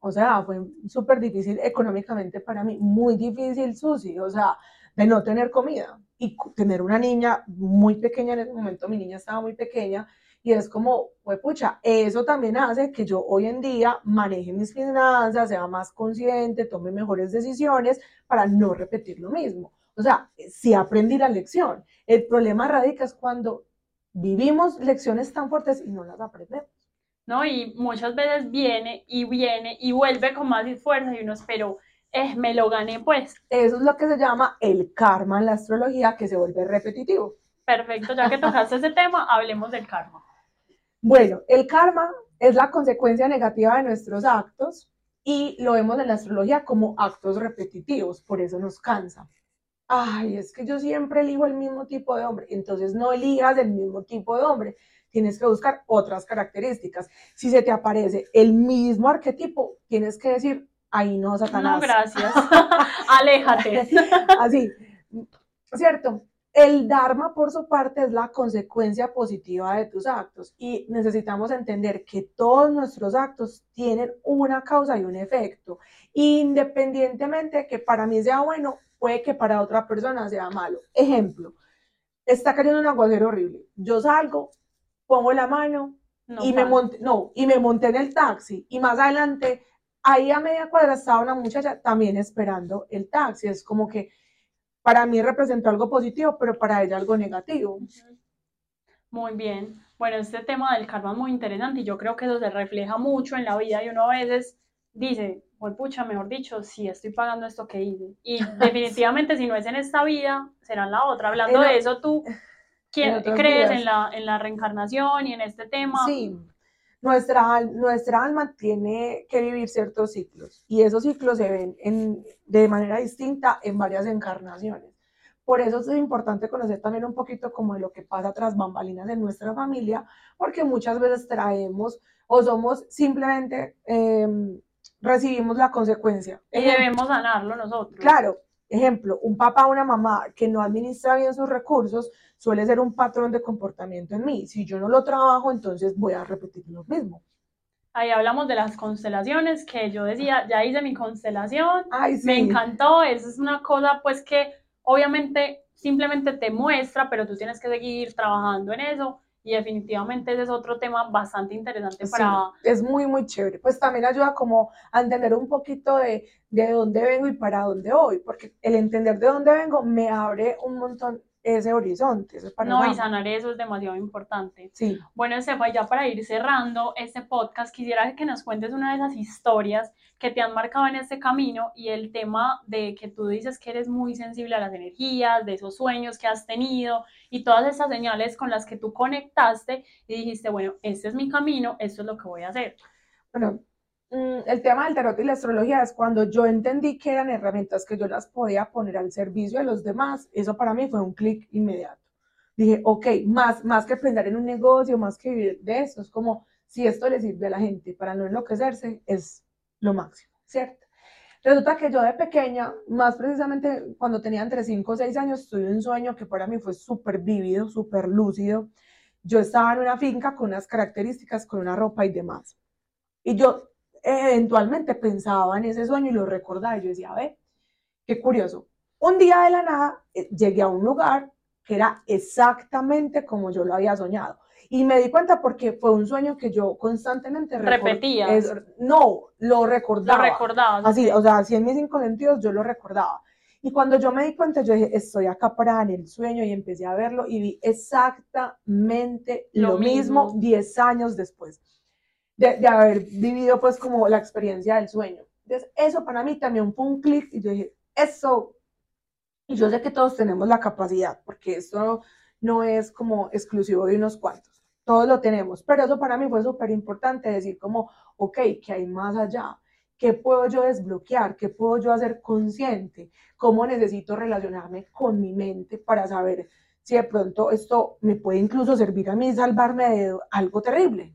Speaker 4: o sea, fue súper difícil económicamente para mí, muy difícil, Susi, o sea, de no tener comida y tener una niña muy pequeña en ese momento, mi niña estaba muy pequeña, y es como, pues pucha, eso también hace que yo hoy en día maneje mis finanzas, sea más consciente, tome mejores decisiones para no repetir lo mismo. O sea, sí aprendí la lección. El problema radica es cuando vivimos lecciones tan fuertes y no las aprendemos.
Speaker 3: No, y muchas veces viene y viene y vuelve con más fuerza y uno espero eh, me lo gané pues.
Speaker 4: Eso es lo que se llama el karma en la astrología, que se vuelve repetitivo.
Speaker 3: Perfecto, ya que tocaste ese tema, hablemos del karma.
Speaker 4: Bueno, el karma es la consecuencia negativa de nuestros actos y lo vemos en la astrología como actos repetitivos, por eso nos cansa. Ay, es que yo siempre elijo el mismo tipo de hombre, entonces no elijas el mismo tipo de hombre, tienes que buscar otras características. Si se te aparece el mismo arquetipo, tienes que decir, ahí no, Satanás.
Speaker 3: No, gracias. Aléjate.
Speaker 4: Así, ¿cierto? El Dharma, por su parte, es la consecuencia positiva de tus actos y necesitamos entender que todos nuestros actos tienen una causa y un efecto. Independientemente de que para mí sea bueno, puede que para otra persona sea malo. Ejemplo, está cayendo un aguacero horrible. Yo salgo, pongo la mano y, me monté, no, y me monté en el taxi y más adelante ahí a media cuadra estaba una muchacha también esperando el taxi. Es como que para mí representó algo positivo, pero para ella algo negativo.
Speaker 3: Muy bien. Bueno, este tema del karma es muy interesante y yo creo que eso se refleja mucho en la vida y uno a veces dice, pues pucha, mejor dicho, sí estoy pagando esto que hice. Y definitivamente si no es en esta vida, será en la otra. Hablando de eso, ¿tú crees en la, en la reencarnación y en este tema?
Speaker 4: Sí, nuestra, nuestra alma tiene que vivir ciertos ciclos y esos ciclos se ven en, de manera distinta en varias encarnaciones. Por eso es importante conocer también un poquito como de lo que pasa tras bambalinas en nuestra familia, porque muchas veces traemos o somos simplemente em, recibimos la consecuencia.
Speaker 3: Y debemos sanarlo nosotros.
Speaker 4: Claro, ejemplo, un papá o una mamá que no administra bien sus recursos suele ser un patrón de comportamiento en mí. Si yo no lo trabajo, entonces voy a repetir lo mismo.
Speaker 3: Ahí hablamos de las constelaciones, que yo decía, ya hice mi constelación, me encantó, eso es una cosa pues que obviamente simplemente te muestra, pero tú tienes que seguir trabajando en eso y definitivamente ese es otro tema bastante interesante
Speaker 4: Sí,
Speaker 3: para...
Speaker 4: es muy, muy chévere. Pues también ayuda como a entender un poquito de, de dónde vengo y para dónde voy, porque el entender de dónde vengo me abre un montón ese horizonte,
Speaker 3: No, y sanar eso es demasiado importante.
Speaker 4: Sí,
Speaker 3: Bueno, Estefa, ya para ir cerrando este podcast, quisiera que nos cuentes una de esas historias que te han marcado en este camino y el tema de que tú dices que eres muy sensible a las energías, de esos sueños que has tenido y todas esas señales con las que tú conectaste y dijiste, bueno, este es mi camino, esto es lo que voy a hacer.
Speaker 4: bueno, mm, el tema del tarot y la astrología es cuando yo entendí que eran herramientas que yo las podía poner al servicio de los demás, eso para mí fue un clic inmediato. Dije, ok, más, más que pensar en un negocio, más que vivir de eso, es como si esto le sirve a la gente para no enloquecerse, es lo máximo, ¿cierto? Resulta que yo de pequeña, más precisamente cuando tenía entre 5 o 6 años, tuve un sueño que para mí fue súper vívido, súper lúcido. Yo estaba en una finca con unas características, con una ropa y demás. Y yo eventualmente pensaba en ese sueño y lo recordaba. Y yo decía, a ver, qué curioso. Un día de la nada eh, llegué a un lugar que era exactamente como yo lo había soñado. Y me di cuenta porque fue un sueño que yo constantemente es- no, lo
Speaker 3: Lo
Speaker 4: recordaba. Así, o sea, así en mis cinco sentidos yo lo recordaba. Y cuando yo me di cuenta, yo dije, estoy acá parada en el sueño y empecé a verlo y vi exactamente
Speaker 3: Lo
Speaker 4: mismo. 10 años después de, de haber vivido pues como la experiencia del sueño. Entonces, eso para mí también fue un clic y yo dije, eso, y yo sé que todos tenemos la capacidad, porque esto no es como exclusivo de unos cuantos, todos lo tenemos, pero eso para mí fue súper importante decir como, ok, ¿qué hay más allá? ¿Qué puedo yo desbloquear? ¿Qué puedo yo hacer consciente? ¿Cómo necesito relacionarme con mi mente para saber si de pronto esto me puede incluso servir a mí salvarme de algo terrible?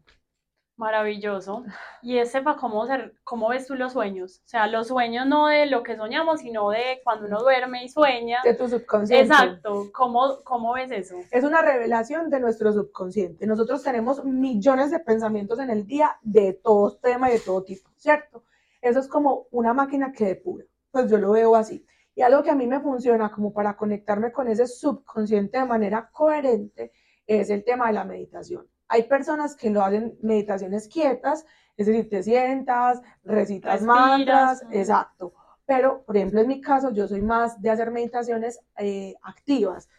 Speaker 3: Maravilloso. Y Estefa, ¿cómo, ser- ¿cómo ves tú los sueños? O sea, los sueños no de lo que soñamos, sino de cuando uno duerme y sueña.
Speaker 4: De tu subconsciente.
Speaker 3: Exacto. ¿Cómo, cómo ves eso?
Speaker 4: Es una revelación de nuestro subconsciente. Nosotros tenemos millones de pensamientos en el día de todo tema y de todo tipo, ¿cierto? Eso es como una máquina que depura. Pues yo lo veo así. Y algo que a mí me funciona como para conectarme con ese subconsciente de manera coherente es el tema de la meditación. Hay personas que lo hacen meditaciones quietas, es decir, te sientas, recitas mantras,
Speaker 3: mm.
Speaker 4: exacto. Pero, por ejemplo, en mi caso, yo soy más de hacer meditaciones eh, activas,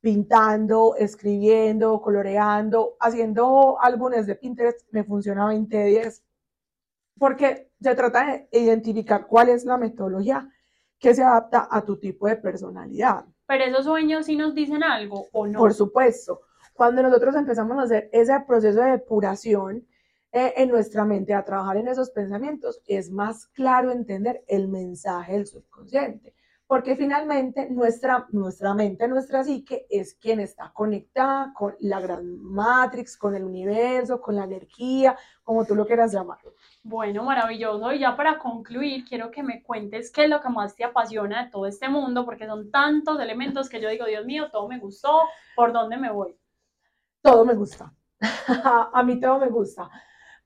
Speaker 4: pintando, escribiendo, coloreando, haciendo álbumes de Pinterest, me funciona 20-10, porque se trata de identificar cuál es la metodología que se adapta a tu tipo de personalidad.
Speaker 3: Pero esos sueños sí nos dicen algo o no.
Speaker 4: Por supuesto, cuando nosotros empezamos a hacer ese proceso de depuración eh, en nuestra mente, a trabajar en esos pensamientos, es más claro entender el mensaje del subconsciente, porque finalmente nuestra, nuestra mente, nuestra psique es quien está conectada con la gran matrix, con el universo, con la energía, como tú lo quieras llamar.
Speaker 3: Bueno, maravilloso. Y ya para concluir, quiero que me cuentes qué es lo que más te apasiona de todo este mundo, porque son tantos elementos que yo digo, Dios mío, todo me gustó, ¿por dónde me voy?
Speaker 4: Todo me gusta. a mí todo me gusta.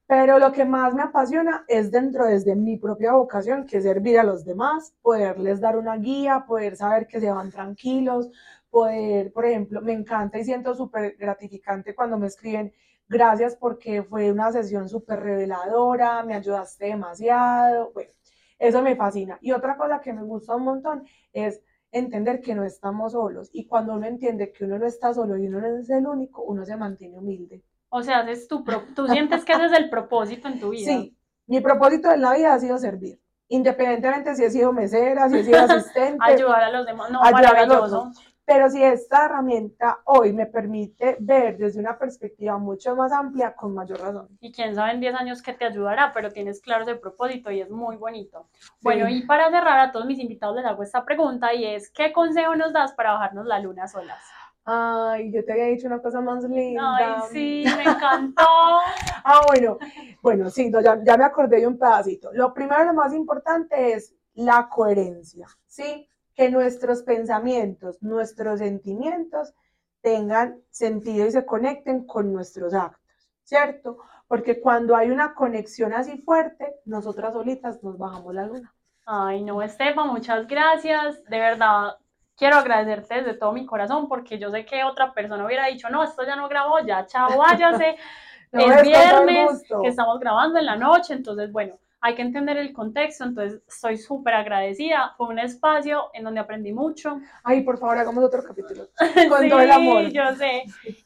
Speaker 4: Pero lo que más me apasiona es dentro desde mi propia vocación, que es servir a los demás, poderles dar una guía, poder saber que se van tranquilos, poder, por ejemplo, me encanta y siento súper gratificante cuando me escriben, gracias porque fue una sesión súper reveladora, me ayudaste demasiado, bueno, eso me fascina. Y otra cosa que me gusta un montón es entender que no estamos solos y cuando uno entiende que uno no está solo y uno no es el único, uno se mantiene humilde.
Speaker 3: O sea, haces tu pro- tú sientes que ese es el propósito en tu vida.
Speaker 4: Sí, mi propósito en la vida ha sido servir, independientemente si he sido mesera, si he sido asistente,
Speaker 3: Ayudar a los demás. No,
Speaker 4: Ayudar a los
Speaker 3: maravilloso.
Speaker 4: Pero si esta herramienta hoy me permite ver desde una perspectiva mucho más amplia, con mayor razón.
Speaker 3: Y quién sabe en 10 años qué te ayudará, pero tienes claro ese propósito y es muy bonito. Bueno,
Speaker 4: Sí.
Speaker 3: y para cerrar, a todos mis invitados les hago esta pregunta y es, ¿qué consejo nos das para bajarnos la luna solas?
Speaker 4: Ay, yo te había dicho una cosa más linda.
Speaker 3: Ay, sí, me encantó.
Speaker 4: Ah, bueno, bueno, sí, no, ya, ya me acordé de un pedacito. Lo primero, lo más importante es la coherencia, ¿sí? Que nuestros pensamientos, nuestros sentimientos tengan sentido y se conecten con nuestros actos, ¿cierto? Porque cuando hay una conexión así fuerte, nosotras solitas nos bajamos la luna.
Speaker 3: Ay, no, Estefa, muchas gracias. De verdad, quiero agradecerte desde todo mi corazón porque yo sé que otra persona hubiera dicho, no, esto ya no grabó, ya chao, váyase.
Speaker 4: No,
Speaker 3: es viernes, que estamos grabando en la noche, entonces, bueno, hay que entender el contexto, entonces estoy súper agradecida. Fue un espacio en donde aprendí mucho.
Speaker 4: Ay, por favor, hagamos otro capítulo. Con
Speaker 3: Sí,
Speaker 4: todo el amor.
Speaker 3: yo sé.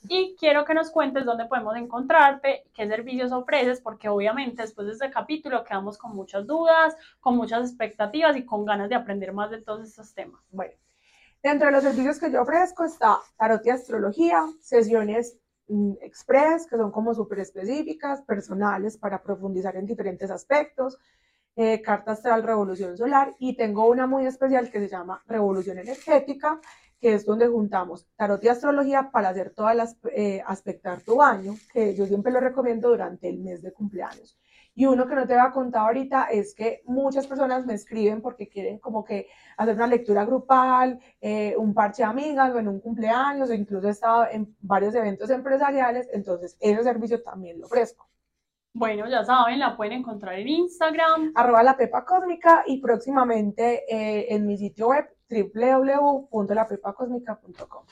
Speaker 3: Y quiero que nos cuentes dónde podemos encontrarte, qué servicios ofreces, porque obviamente después de este capítulo quedamos con muchas dudas, con muchas expectativas y con ganas de aprender más de todos estos temas.
Speaker 4: Bueno, dentro de los servicios que yo ofrezco está tarot y astrología, sesiones express, que son como súper específicas, personales, para profundizar en diferentes aspectos, eh, carta astral Revolución Solar, y tengo una muy especial que se llama Revolución Energética, que es donde juntamos tarot y astrología para hacer todas las, eh, aspectar tu año, que yo siempre lo recomiendo durante el mes de cumpleaños. Y uno que no te había contado ahorita es que muchas personas me escriben porque quieren como que hacer una lectura grupal, eh, un parche de amigas o en un cumpleaños, o incluso he estado en varios eventos empresariales, entonces ese servicio también lo ofrezco.
Speaker 3: Bueno, ya saben, la pueden encontrar en Instagram.
Speaker 4: Arroba la Pepa Cósmica y próximamente eh, en mi sitio web www.lapepacosmica.com.